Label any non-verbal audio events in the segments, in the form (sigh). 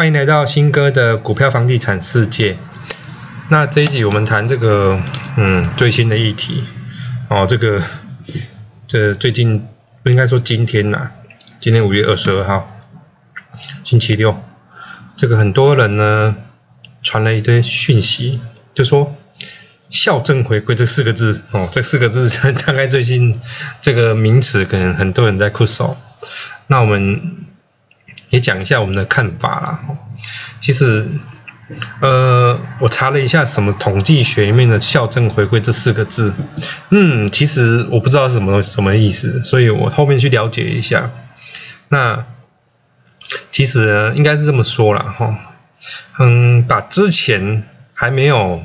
欢迎来到新哥的股票房地产世界。那这一集我们谈这个嗯最新的议题哦，这个这最近不应该说今天呐，今天五月二十二号，星期六，这个很多人呢传了一堆讯息，就说校正回归这四个字哦，这四个字 (laughs) 大概最近这个名词可能很多人在酷手。那我们也讲一下我们的看法啦。其实，呃，我查了一下什么统计学里面的校正回归这四个字，嗯，其实我不知道是什么什么意思，所以我后面去了解一下。那其实应该是这么说了哈，嗯，把之前还没有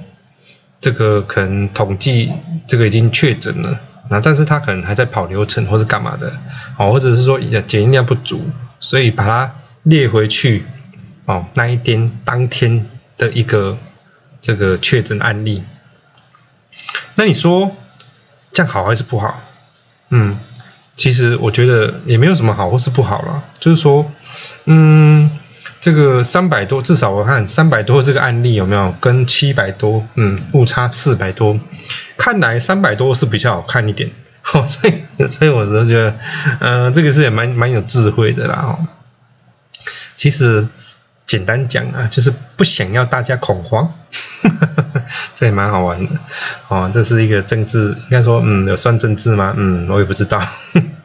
这个可能统计这个已经确诊了。那但是他可能还在跑流程或者干嘛的，哦，或者是说检验量不足，所以把它列回去，哦，那一天当天的一个这个确诊案例。那你说这样好还是不好？嗯，其实我觉得也没有什么好或是不好了，就是说，嗯。这个三百多，至少我看三百多这个案例有没有跟七百多，嗯，误差四百多，看来三百多是比较好看一点，哦，所以 (laughs) 所以我就觉得，呃，这个是也蛮蛮有智慧的啦，哦，其实简单讲啊，就是不想要大家恐慌，(laughs) 这也蛮好玩的，哦，这是一个政治，应该说，嗯，有算政治吗？嗯，我也不知道。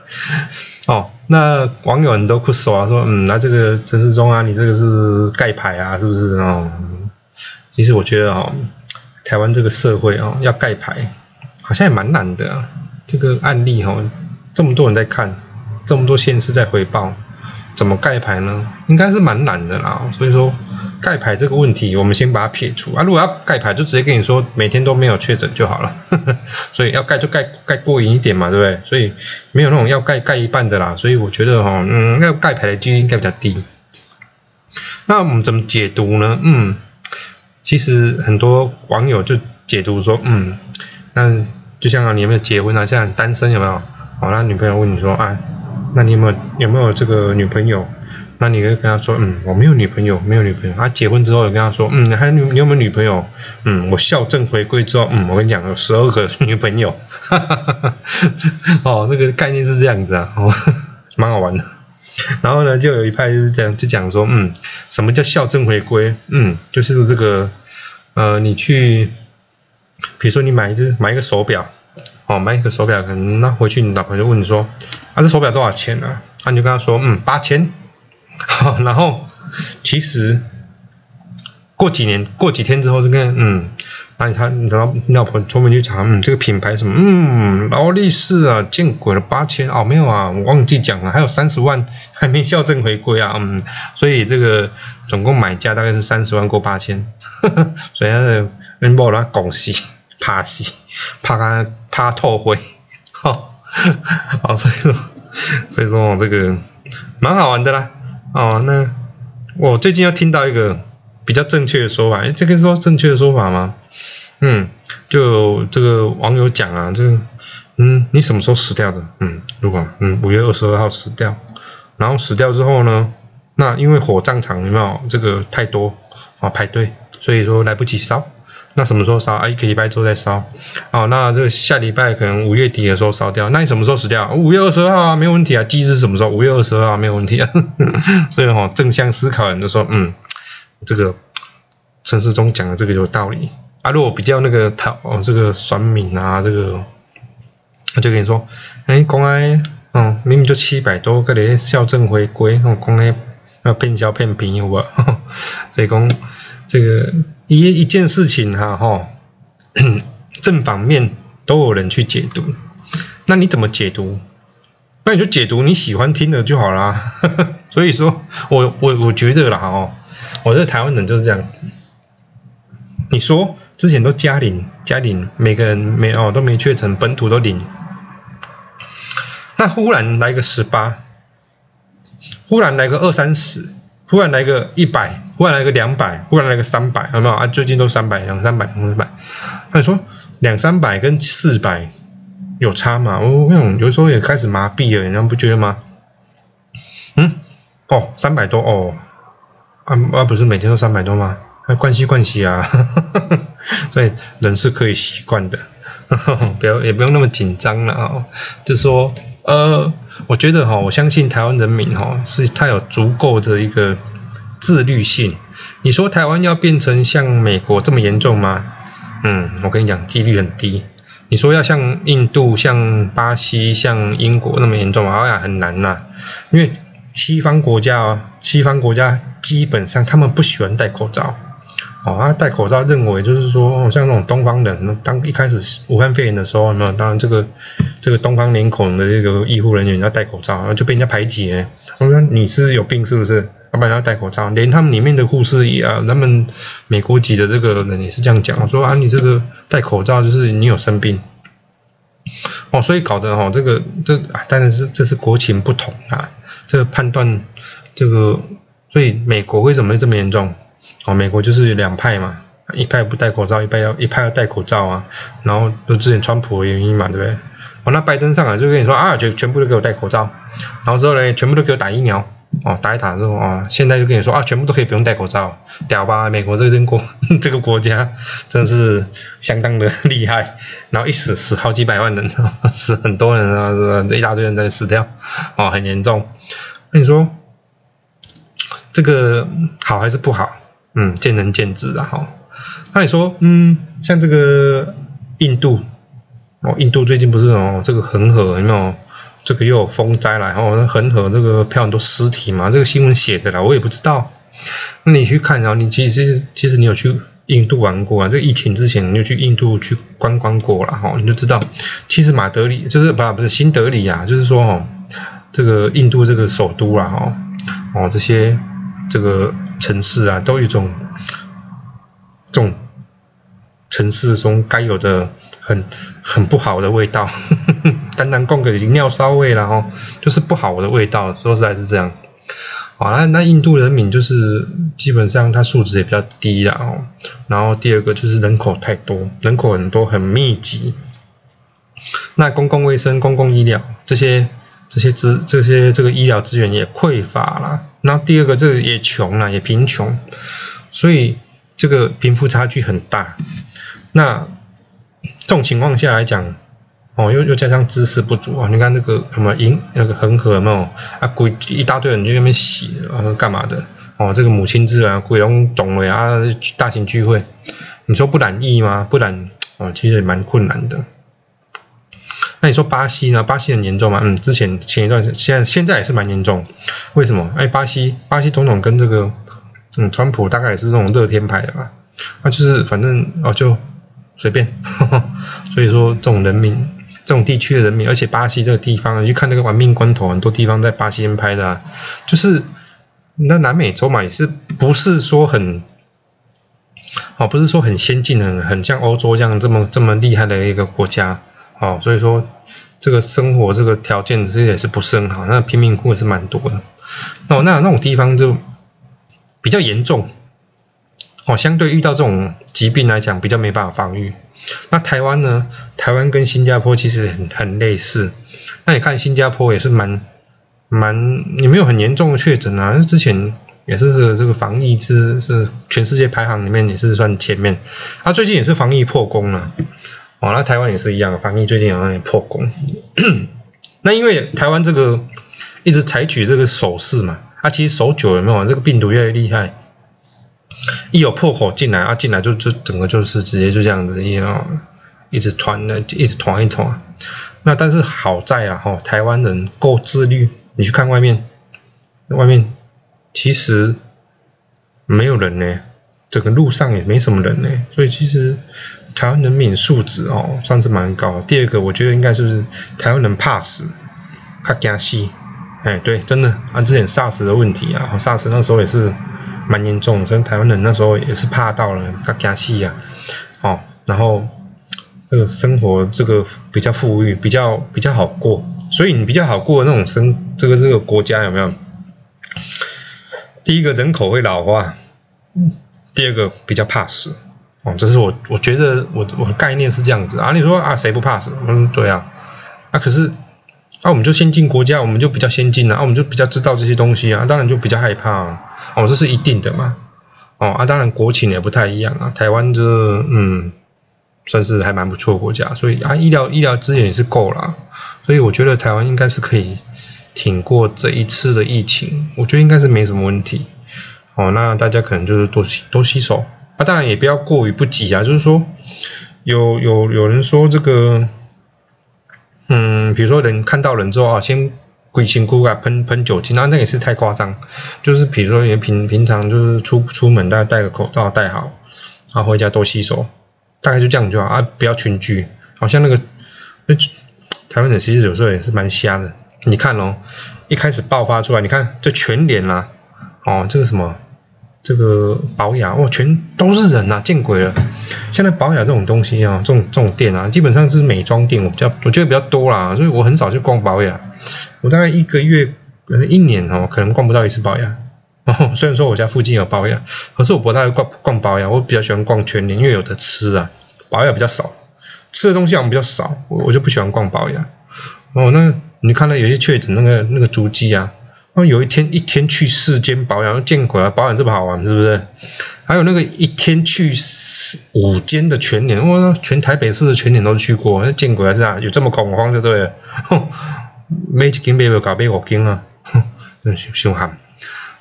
(laughs) 哦，那网友很多酷手啊，说，嗯，那这个陈世忠啊，你这个是盖牌啊，是不是哦？其实我觉得哦，台湾这个社会哦，要盖牌，好像也蛮难的。这个案例哈，这么多人在看，这么多县市在回报。怎么盖牌呢？应该是蛮难的啦。所以说盖牌这个问题，我们先把它撇除啊。如果要盖牌，就直接跟你说每天都没有确诊就好了。(laughs) 所以要盖就盖盖过瘾一点嘛，对不对？所以没有那种要盖盖一半的啦。所以我觉得哈，嗯，要盖牌的几率应该比较低。那我们怎么解读呢？嗯，其实很多网友就解读说，嗯，那就像你有没有结婚啊？像单身有没有？好，那女朋友问你说，啊。那你有没有有没有这个女朋友？那你可以跟他说，嗯，我没有女朋友，没有女朋友。他结婚之后，你跟他说，嗯，还有你有没有女朋友？嗯，我校正回归之后，嗯，我跟你讲，有十二个女朋友。哈哈哈哈哦，这个概念是这样子啊，哦，(laughs) 蛮好玩的。然后呢，就有一派就是这样，就讲说，嗯，什么叫校正回归？嗯，就是这个，呃，你去，比如说你买一只买一个手表。哦，买一个手表，可能那回去你老婆就问你说，啊，这手表多少钱呢？啊，你就跟他说，嗯，八千。(laughs) 好，然后其实过几年、过几天之后，就跟嗯，那他你老你老婆专门去查，嗯，这个品牌什么，嗯，劳力士啊，见鬼了，八千哦，没有啊，我忘记讲了，还有三十万 (laughs) 还没校正回归啊，嗯，所以这个总共买价大概是三十万过八千，(laughs) 所以他的人报他恭喜。怕死，怕他怕透灰，好，好，(laughs) 所以说，所以说我这个蛮好玩的啦。哦，那我最近又听到一个比较正确的说法，哎，这个说正确的说法吗？嗯，就这个网友讲啊，这个，嗯，你什么时候死掉的？嗯，如果嗯五月二十二号死掉，然后死掉之后呢，那因为火葬场有没有这个太多啊排队，所以说来不及烧。那什么时候烧啊？一个礼拜之后再烧。哦，那这个下礼拜可能五月底的时候烧掉。那你什么时候死掉？五月二十二号啊，没有问题啊。忌日什么时候？五月二十二号没有问题啊。(laughs) 所以哈，正向思考人就说，嗯，这个陈世忠讲的这个有道理啊。如果比较那个他哦，这个酸敏啊，这个他就跟你说，哎，公安，嗯，明明就七百多个人校正回归，哦，公安要骗小骗平有无？(laughs) 所以讲这个。一一件事情哈哈，正反面都有人去解读，那你怎么解读？那你就解读你喜欢听的就好啦。(laughs) 所以说我我我觉得啦哦，我这台湾人就是这样。你说之前都加零加零，每个人没哦都没确诊，本土都零，那忽然来个十八，忽然来个二三十。忽然来个一百，忽然来个两百，忽然来个三百，有没有啊？最近都三百，两三百，两三百。那你说两三百跟四百有差吗？我那种有时候也开始麻痹了，你们不觉得吗？嗯，哦，三百多哦，啊啊，不是每天都三百多吗？那惯习惯习啊，(laughs) 所以人是可以习惯的，(laughs) 不要也不用那么紧张了啊。就说呃，我觉得哈，我相信台湾人民哈，是他有足够的一个自律性。你说台湾要变成像美国这么严重吗？嗯，我跟你讲，几率很低。你说要像印度、像巴西、像英国那么严重吗？好像很难呐，因为西方国家哦，西方国家基本上他们不喜欢戴口罩。哦，他戴口罩认为就是说，像那种东方人，当一开始武汉肺炎的时候，那当然这个这个东方脸孔的这个医护人员要戴口罩，然后就被人家排挤。我说你是有病是不是？要不然要戴口罩，连他们里面的护士也啊，他们美国籍的这个人也是这样讲，说啊，你这个戴口罩就是你有生病。哦，所以搞得哦，这个这当然是这是国情不同啊，这个判断这个，所以美国为什么会这么严重？哦，美国就是两派嘛，一派不戴口罩，一派要一派要戴口罩啊。然后就之前川普的原因嘛，对不对？哦，那拜登上来就跟你说啊，全全部都给我戴口罩，然后之后呢，全部都给我打疫苗。哦，打一打之后啊，现在就跟你说啊，全部都可以不用戴口罩，屌吧？美国这个国 (laughs) 这个国家真是相当的 (laughs) 厉害。然后一死死好几百万人，(laughs) 死很多人啊，这一大堆人在死掉，哦，很严重。那你说这个好还是不好？嗯，见仁见智啊，哈。那你说，嗯，像这个印度，哦，印度最近不是哦，这个恒河有没有？这个又有风灾来，哦，恒河这个漂很多尸体嘛，这个新闻写的啦，我也不知道。那你去看，然后你其实其实你有去印度玩过啊？这个疫情之前你就去印度去观光过了，哈，你就知道，其实马德里就是不不是新德里啊，就是说哦，这个印度这个首都啊，哈，哦这些这个。城市啊，都有一种这种城市中该有的很很不好的味道，单单供个尿骚味了哦，就是不好的味道。说实在是这样，啊，那那印度人民就是基本上他素质也比较低啦哦。然后第二个就是人口太多，人口很多很密集，那公共卫生、公共医疗这些。这些资这些这个医疗资源也匮乏了，那第二个这个也穷了，也贫穷，所以这个贫富差距很大。那这种情况下来讲，哦，又又加上知识不足啊，你看那个什么银那个恒河有没有啊？鬼一大堆人去那边洗啊，干嘛的？哦，这个母亲自然，鬼龙总会啊，大型聚会，你说不染疫吗？不染哦，其实也蛮困难的。那你说巴西呢？巴西很严重吗？嗯，之前前一段时现在现在也是蛮严重。为什么？哎，巴西巴西总统跟这个嗯，川普大概也是这种热天派的吧？那就是反正哦，就随便。(laughs) 所以说这种人民，这种地区的人民，而且巴西这个地方，你去看那个《玩命关头》，很多地方在巴西拍的，就是那南美洲嘛，也是不是说很哦，不是说很先进，很很像欧洲这样这么这么厉害的一个国家。哦，所以说这个生活这个条件其实也是不是很好，那贫民窟也是蛮多的。哦，那那种地方就比较严重。哦，相对遇到这种疾病来讲，比较没办法防御。那台湾呢？台湾跟新加坡其实很很类似。那你看新加坡也是蛮蛮，也没有很严重的确诊啊。之前也是这个这个防疫是是全世界排行里面也是算前面。他最近也是防疫破功了。哦，那台湾也是一样，防疫最近好像也破功。(clears throat) 那因为台湾这个一直采取这个手势嘛，啊，其实守久了没有，这个病毒越来越厉害，一有破口进来啊，进来就就整个就是直接就这样子一样，一直团的，一直团一团。那但是好在啊，哈，台湾人够自律，你去看外面，外面其实没有人呢。整个路上也没什么人呢，所以其实台湾人民素质哦算是蛮高。第二个，我觉得应该就是台湾人怕死，怕惊死。哎，对，真的啊，之前 SARS 的问题啊，SARS 那时候也是蛮严重，所以台湾人那时候也是怕到了，怕惊死呀。哦，然后这个生活这个比较富裕，比较比较好过，所以你比较好过的那种生这个这个国家有没有？第一个人口会老化。第二个比较怕死哦，这是我我觉得我我的概念是这样子啊。你说啊，谁不怕死？嗯，对啊，啊可是啊，我们就先进国家，我们就比较先进啊，我们就比较知道这些东西啊，当然就比较害怕，哦，这是一定的嘛，哦啊，当然国情也不太一样啊，台湾这嗯，算是还蛮不错的国家，所以啊，医疗医疗资源也是够了，所以我觉得台湾应该是可以挺过这一次的疫情，我觉得应该是没什么问题，哦，那大家可能就是多洗多洗手。啊，当然也不要过于不及啊，就是说，有有有人说这个，嗯，比如说人看到人之后啊，先鬼辛苦啊喷喷酒精，那那也是太夸张。就是比如说，你平平常就是出出门，大家戴个口罩戴好，然后回家多洗手，大概就这样就好啊，不要群聚。好像那个那台湾人其实有时候也是蛮瞎的。你看哦，一开始爆发出来，你看这全脸啦，哦，这个什么？这个保雅哇，全都是人呐，见鬼了！现在保雅这种东西啊，这种这种店啊，基本上是美妆店，我比较我觉得比较多啦，所以我很少去逛保雅。我大概一个月、一年哦，可能逛不到一次保雅。哦，虽然说我家附近有保雅，可是我不太逛逛保雅，我比较喜欢逛全联，因为有的吃啊，保雅比较少，吃的东西我们比较少，我我就不喜欢逛保雅。哦，那你看到有些确诊那个那个足迹啊。哦，有一天一天去四间保养，见鬼了！保养这么好玩，是不是？还有那个一天去五间的全年，我全台北市的全年都去过，那见鬼了是啊？有这么恐慌就对了，(laughs) 每一间买不搞买五间啊，哼，(laughs) 凶悍。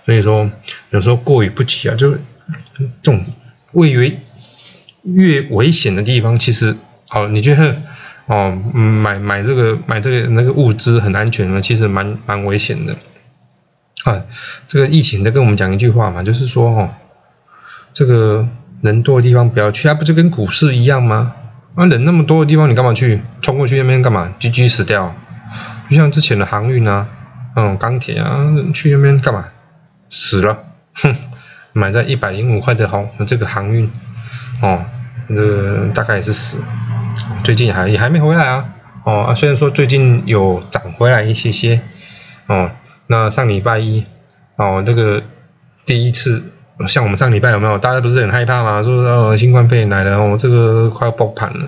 所以说有时候过于不及啊，就这种位于越危险的地方，其实哦，你觉得哦，买买这个买这个那个物资很安全吗？其实蛮蛮危险的。啊，这个疫情在跟我们讲一句话嘛，就是说哦，这个人多的地方不要去，它不就跟股市一样吗？啊，人那么多的地方你干嘛去？冲过去那边干嘛？G G 死掉？就像之前的航运啊，嗯，钢铁啊，去那边干嘛？死了，哼，买在一百零五块的航这个航运，哦，那大概也是死，最近还也还没回来啊，哦，虽然说最近有涨回来一些些，哦。那上礼拜一，哦，那个第一次，像我们上礼拜有没有？大家不是很害怕吗？说哦，新冠肺炎来了，哦，这个快要崩盘了。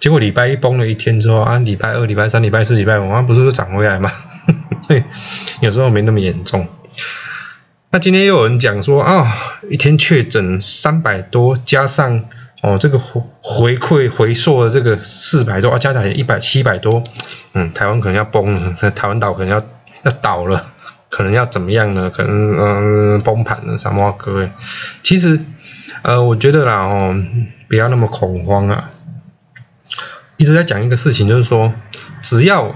结果礼拜一崩了一天之后，啊，礼拜二、礼拜三、礼拜四、礼拜五，啊，不是都涨回来吗？(laughs) 对，有时候没那么严重。那今天又有人讲说啊，一天确诊三百多，加上哦这个回回馈回溯的这个四百多，啊，加起来一百七百多，嗯，台湾可能要崩了，台湾岛可能要。要倒了，可能要怎么样呢？可能嗯崩盘了，什么各位？其实呃，我觉得啦哦，不要那么恐慌啊。一直在讲一个事情，就是说，只要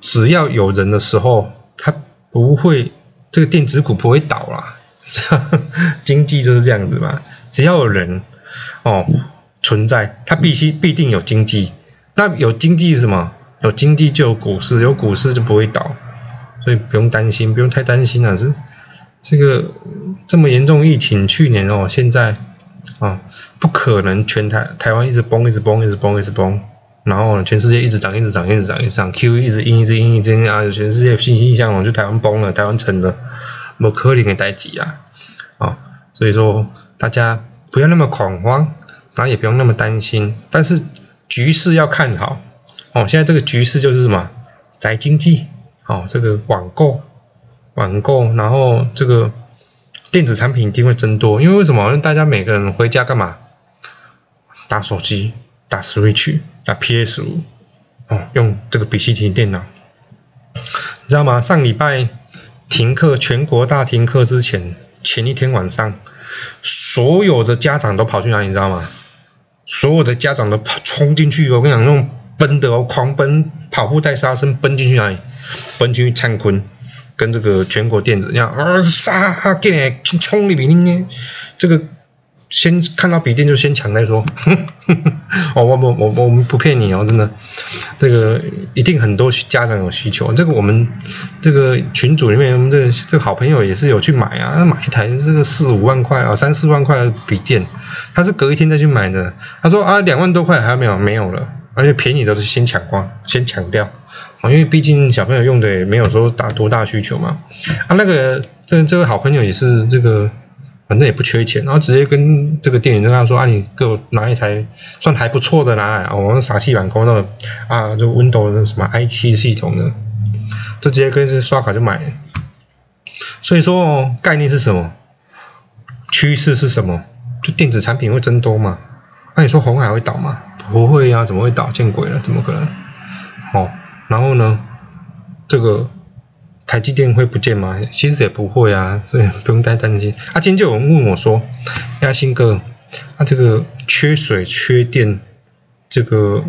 只要有人的时候，它不会这个电子股不会倒啦。(laughs) 经济就是这样子嘛，只要有人哦存在，它必须必定有经济。那有经济是什么？有经济就有股市，有股市就不会倒。所以不用担心，不用太担心啊！是这个这么严重疫情，去年哦，现在啊，不可能全台台湾一直崩，一直崩，一直崩，一直崩，然后全世界一直涨，一直涨，一直涨，一直涨，Q 一直阴，一直阴，一直阴啊！全世界欣欣向荣，就台湾崩了，台湾沉了，没可能给待几啊！啊，所以说大家不要那么恐慌，然后也不用那么担心，但是局势要看好哦。现在这个局势就是什么宅经济。哦，这个网购，网购，然后这个电子产品一定会增多，因为为什么？因为大家每个人回家干嘛？打手机，打 Switch，打 PS 五，哦，用这个笔记型电脑，你知道吗？上礼拜停课，全国大停课之前，前一天晚上，所有的家长都跑去哪里？你知道吗？所有的家长都跑冲进去，我跟你讲，那种奔的哦，狂奔，跑步带杀声，奔进去哪里？奔进去灿坤，跟这个全国电子一样，啊杀进来冲里边呢，这个先看到笔电就先抢再说。(laughs) 哦，我我我我们不骗你哦，真的，这个一定很多家长有需求。这个我们这个群组里面，我们这这个好朋友也是有去买啊，买一台这个四五万块啊，三四万块的笔电，他是隔一天再去买的。他说啊，两万多块还没有没有了，而且便宜都是先抢光，先抢掉。啊，因为毕竟小朋友用的也没有说大多大需求嘛。啊，那个这这位好朋友也是这个反正也不缺钱，然后直接跟这个店员跟他说啊，你给我拿一台算还不错的拿来，我们傻气版工的啊，就 Windows 什么 i 七系统的，就直接跟是刷卡就买了。所以说概念是什么？趋势是什么？就电子产品会增多嘛？那你说红海会倒吗？不会呀，怎么会倒？见鬼了，怎么可能？哦，然后呢，这个台积电会不见吗？其实也不会啊，所以不用太担心。啊，今天就有人问我说，亚新哥，啊这个缺水缺电，这个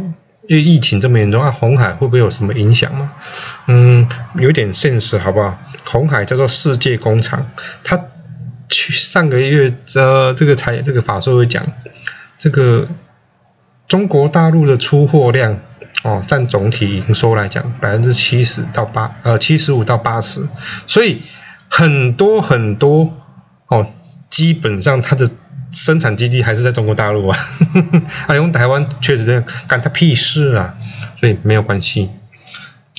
因为疫情这么严重啊，红海会不会有什么影响吗？嗯，有点现实好不好？红海叫做世界工厂，它。去上个月，呃，这个才这个法说会讲，这个中国大陆的出货量哦，占总体营收来讲，百分之七十到八，呃，七十五到八十，所以很多很多哦，基本上它的生产基地还是在中国大陆啊，啊，(laughs) 用台湾缺水这样干他屁事啊，所以没有关系，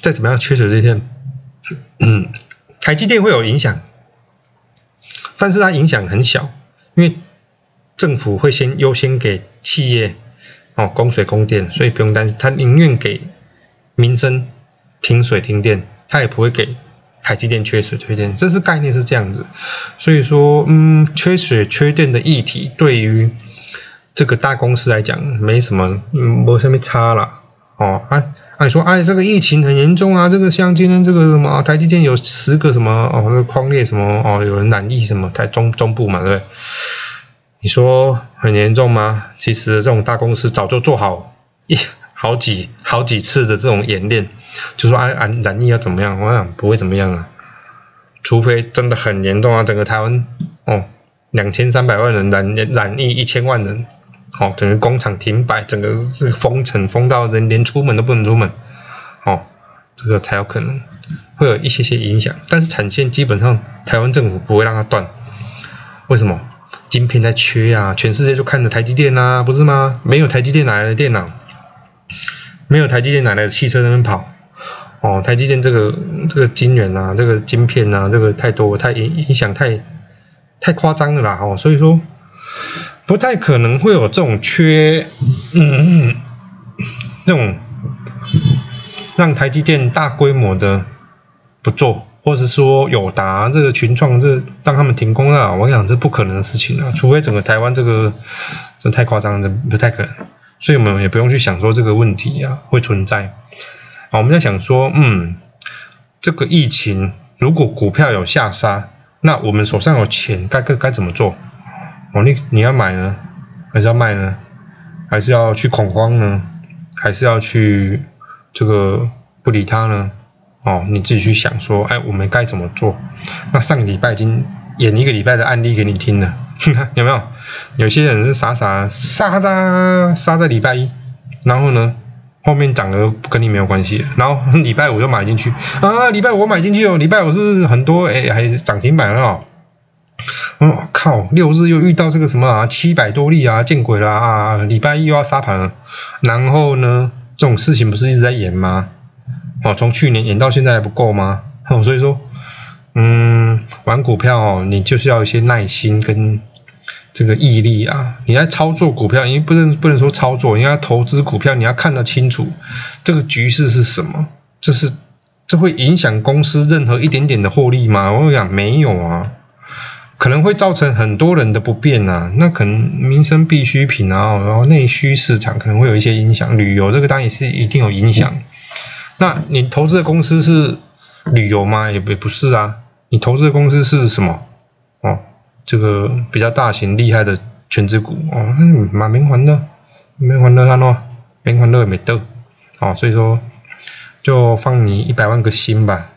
再怎么样缺水这天，嗯，台积电会有影响。但是它影响很小，因为政府会先优先给企业哦供水供电，所以不用担心。他宁愿给民生停水停电，他也不会给台积电缺水缺电。这是概念是这样子。所以说，嗯，缺水缺电的议题对于这个大公司来讲没什么，没什么差了哦啊。哎，说哎，这个疫情很严重啊！这个像今天这个什么台积电有十个什么哦，那个矿列什么哦，有人染疫什么台中中部嘛，对不对？你说很严重吗？其实这种大公司早就做好一好几好几次的这种演练，就说啊啊染疫要怎么样？我想不会怎么样啊，除非真的很严重啊，整个台湾哦两千三百万人染染疫一千万人。好，整个工厂停摆，整个这个封城封到人连出门都不能出门，哦，这个才有可能会有一些些影响。但是产线基本上台湾政府不会让它断，为什么？晶片在缺呀，全世界就看着台积电啦，不是吗？没有台积电哪来的电脑？没有台积电哪来的汽车在那边跑？哦，台积电这个这个晶圆啊，这个晶片啊，这个太多太影影响太太夸张了啦，哦，所以说。不太可能会有这种缺，嗯，那种让台积电大规模的不做，或者说友达这个群创这让他们停工了，我想这不可能的事情啊，除非整个台湾这个这太夸张，这不太可能，所以我们也不用去想说这个问题啊会存在。啊，我们在想说，嗯，这个疫情如果股票有下杀，那我们手上有钱该该该怎么做？哦，你你要买呢，还是要卖呢？还是要去恐慌呢？还是要去这个不理他呢？哦，你自己去想说，哎，我们该怎么做？那上个礼拜已经演一个礼拜的案例给你听了，(laughs) 有没有？有些人是傻傻杀在杀在礼拜一，然后呢，后面涨了跟你没有关系，然后 (laughs) 礼拜五就买进去啊，礼拜五买进去哦，礼拜五是不是很多哎，还是涨停板了。我靠！六日又遇到这个什么啊？七百多例啊，见鬼了啊！礼拜一又要杀盘了。然后呢，这种事情不是一直在演吗？哦，从去年演到现在还不够吗？(laughs) 哦，所以说，嗯，玩股票哦，你就是要一些耐心跟这个毅力啊。你在操作股票，因为不能不能说操作，你要投资股票，你要看得清楚这个局势是什么。这是这会影响公司任何一点点的获利吗？我讲没有啊。可能会造成很多人的不便啊，那可能民生必需品啊，然后内需市场可能会有一些影响，旅游这个当然也是一定有影响。(laughs) 那你投资的公司是旅游吗？也不不是啊，你投资的公司是什么？哦，这个比较大型厉害的全职股。哦，蛮明环的，明环的看咯，明环的也没得，哦，所以说就放你一百万个心吧。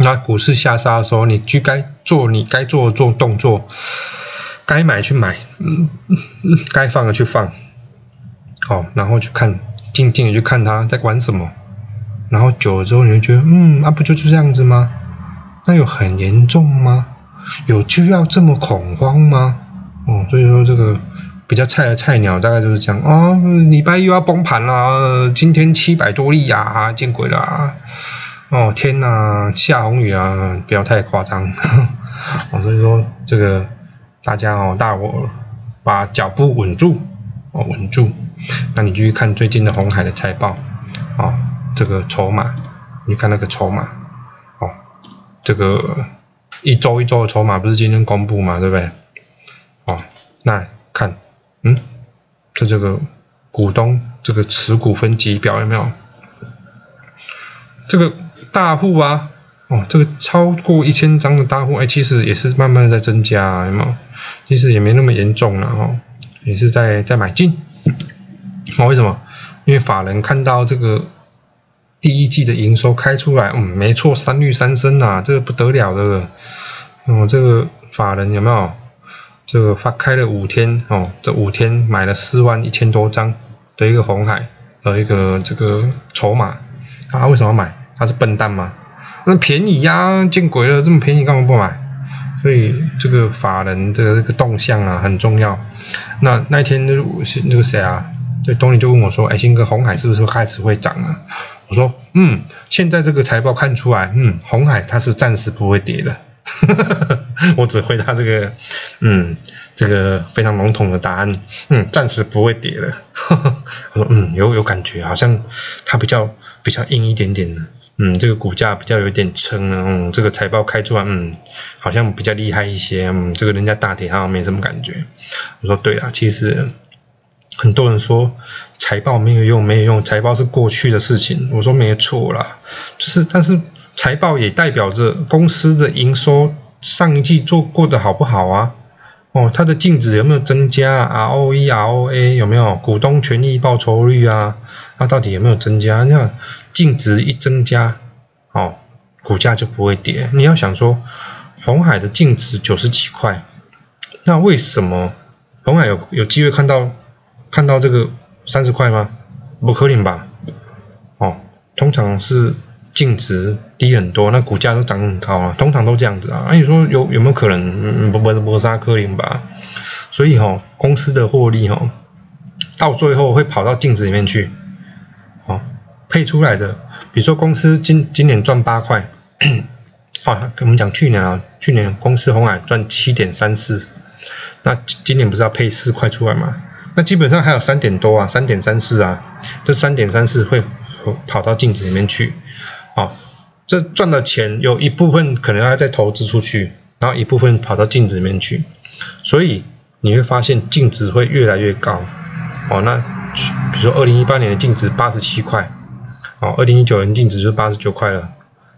那股市下杀的时候，你去该做你该做的做动作，该买去买，嗯该放的去放，好，然后去看，静静的去看他在玩什么，然后久了之后，你会觉得，嗯，那不就是这样子吗？那有很严重吗？有就要这么恐慌吗？哦，所以说这个比较菜的菜鸟大概就是这样啊，礼拜又要崩盘了，今天七百多例呀，见鬼了！啊哦天呐，下红雨啊！不要太夸张，(laughs) 哦，所以说这个大家哦，大伙把脚步稳住哦，稳住。那你继续看最近的红海的财报哦，这个筹码，你看那个筹码哦，这个一周一周的筹码不是今天公布嘛，对不对？哦，那看，嗯，就这个股东这个持股分级表有没有？这个大户啊，哦，这个超过一千张的大户，哎，其实也是慢慢的在增加，有没有？其实也没那么严重了哦，也是在在买进。哦，为什么？因为法人看到这个第一季的营收开出来，嗯，没错，三率三升呐，这个不得了的。哦，这个法人有没有？这个发开了五天，哦，这五天买了四万一千多张的一个红海的一个这个筹码，他为什么买？他是笨蛋吗？那便宜呀，见鬼了，这么便宜干嘛不买？所以这个法人的这个动向啊很重要。那那天那那个谁啊？对，东尼就问我说：“哎，新哥，红海是不是开始会涨了？”我说：“嗯，现在这个财报看出来，嗯，红海它是暂时不会跌的。(laughs) ”我只回答这个，嗯，这个非常笼统的答案，嗯，暂时不会跌了。(laughs) 我说：“嗯，有有感觉，好像它比较比较硬一点点的，嗯，这个股价比较有点撑了，嗯，这个财报开出来，嗯，好像比较厉害一些，嗯，这个人家大跌好像没什么感觉。”我说：“对了，其实。”很多人说财报没有用，没有用，财报是过去的事情。我说没错啦，就是，但是财报也代表着公司的营收上一季做过的好不好啊？哦，它的净值有没有增加？ROE、ROA 有没有？股东权益报酬率啊？它到底有没有增加？那净值一增加，哦，股价就不会跌。你要想说，红海的净值九十几块，那为什么红海有有机会看到？看到这个三十块吗？不可能吧？哦，通常是净值低很多，那股价都涨很高啊，通常都这样子啊。那你说有有没有可能？不不不，不杀科林吧？所以哈，公司的获利哈，到最后会跑到净值里面去。哦，配出来的，比如说公司今今年赚八块，啊，我们讲去年啊，去年公司红海赚七点三四，那今年不是要配四块出来吗？那基本上还有三点多啊，三点三四啊，这三点三四会跑到净值里面去，啊，这赚的钱有一部分可能要再投资出去，然后一部分跑到净值里面去，所以你会发现净值会越来越高，哦，那比如说二零一八年的净值八十七块，哦，二零一九年净值就八十九块了，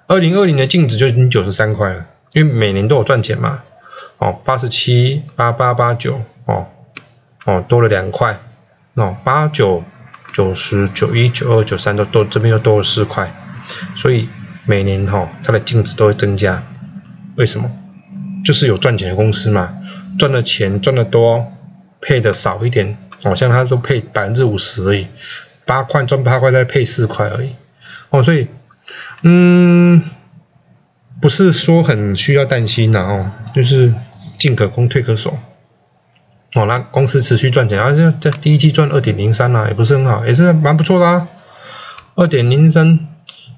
二零二零的净值就已经九十三块了，因为每年都有赚钱嘛，哦，八十七八八八九，哦。哦，多了两块，哦，八九九十九一九二九三都多，这边又多了四块，所以每年哈它的净值都会增加，为什么？就是有赚钱的公司嘛，赚的钱赚的多，配的少一点，哦，像它都配百分之五十而已，八块赚八块再配四块而已，哦，所以嗯，不是说很需要担心的哦，就是进可攻退可守。哦，那公司持续赚钱，而且在第一季赚二点零三啦，也不是很好，也是蛮不错的啊，二点零三。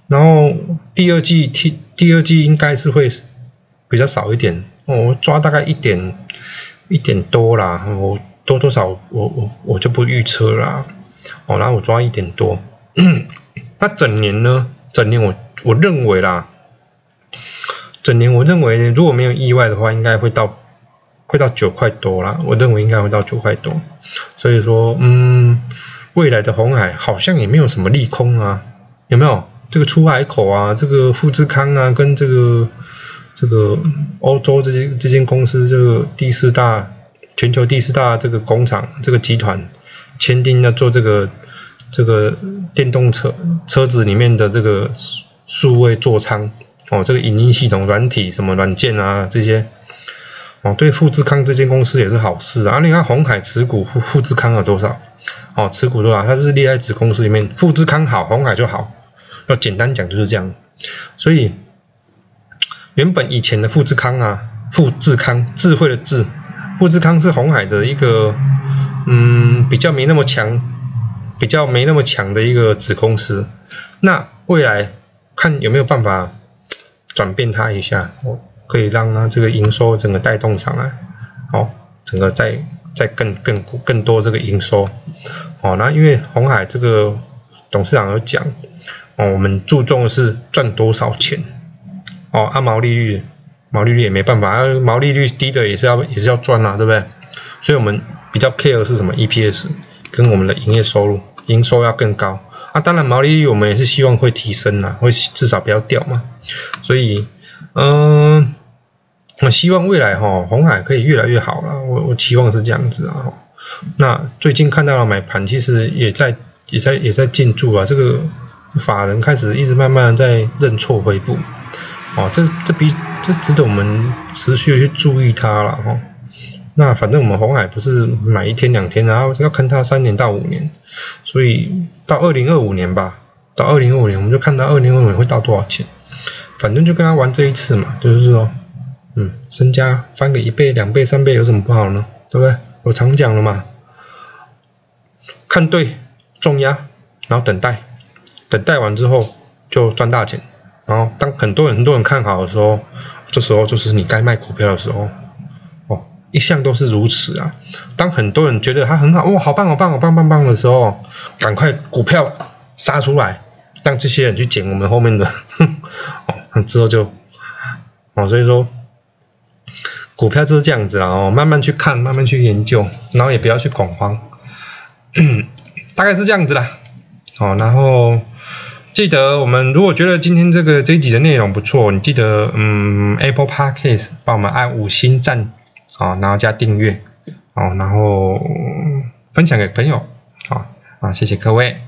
然后第二季第第二季应该是会比较少一点，我抓大概一点一点多啦，我多多少我我我就不预测啦。哦，然后我抓一点多，(clears throat) 那整年呢？整年我我认为啦，整年我认为如果没有意外的话，应该会到。会到九块多啦，我认为应该会到九块多，所以说，嗯，未来的红海好像也没有什么利空啊，有没有？这个出海口啊，这个富士康啊，跟这个这个欧洲这些这间公司，这个第四大全球第四大这个工厂这个集团签订要做这个这个电动车车子里面的这个数位座舱哦，这个影音系统、软体什么软件啊这些。哦，对富士康这间公司也是好事啊！你看红海持股富富士康有多少？哦，持股多少？它是列在子公司里面，富士康好，红海就好。要简单讲就是这样。所以原本以前的富士康啊，富士康智慧的智，富士康是红海的一个嗯比较没那么强，比较没那么强的一个子公司。那未来看有没有办法转变它一下？哦。可以让它这个营收整个带动上来，好，整个在在更更更多这个营收，哦，那因为红海这个董事长有讲，哦，我们注重的是赚多少钱，哦，按毛利率，毛利率也没办法，毛利率低的也是要也是要赚啊，对不对？所以我们比较 care 是什么 EPS 跟我们的营业收入，营收要更高，啊，当然毛利率我们也是希望会提升呐，会至少不要掉嘛，所以，嗯。我希望未来哈红海可以越来越好了，我我期望是这样子啊。那最近看到了买盘，其实也在也在也在进驻啊。这个法人开始一直慢慢在认错回补，哦，这这比这值得我们持续的去注意它了哈。那反正我们红海不是买一天两天，然后要看它三年到五年，所以到二零二五年吧，到二零二五年我们就看到二零二五年会到多少钱。反正就跟他玩这一次嘛，就是说。嗯，身家翻个一倍、两倍、三倍有什么不好呢？对不对？我常讲了嘛，看对，重压，然后等待，等待完之后就赚大钱。然后当很多人很多人看好的时候，这时候就是你该卖股票的时候。哦，一向都是如此啊。当很多人觉得它很好，哇，好棒好棒好棒棒棒的时候，赶快股票杀出来，让这些人去捡我们后面的。(laughs) 哦，之后就，哦，所以说。股票就是这样子啦，哦，慢慢去看，慢慢去研究，然后也不要去恐慌，(coughs) 大概是这样子啦。哦，然后记得我们如果觉得今天这个这一集的内容不错，你记得嗯 Apple Podcast 帮我们按五星赞，哦，然后加订阅，哦，然后分享给朋友，好，啊，谢谢各位。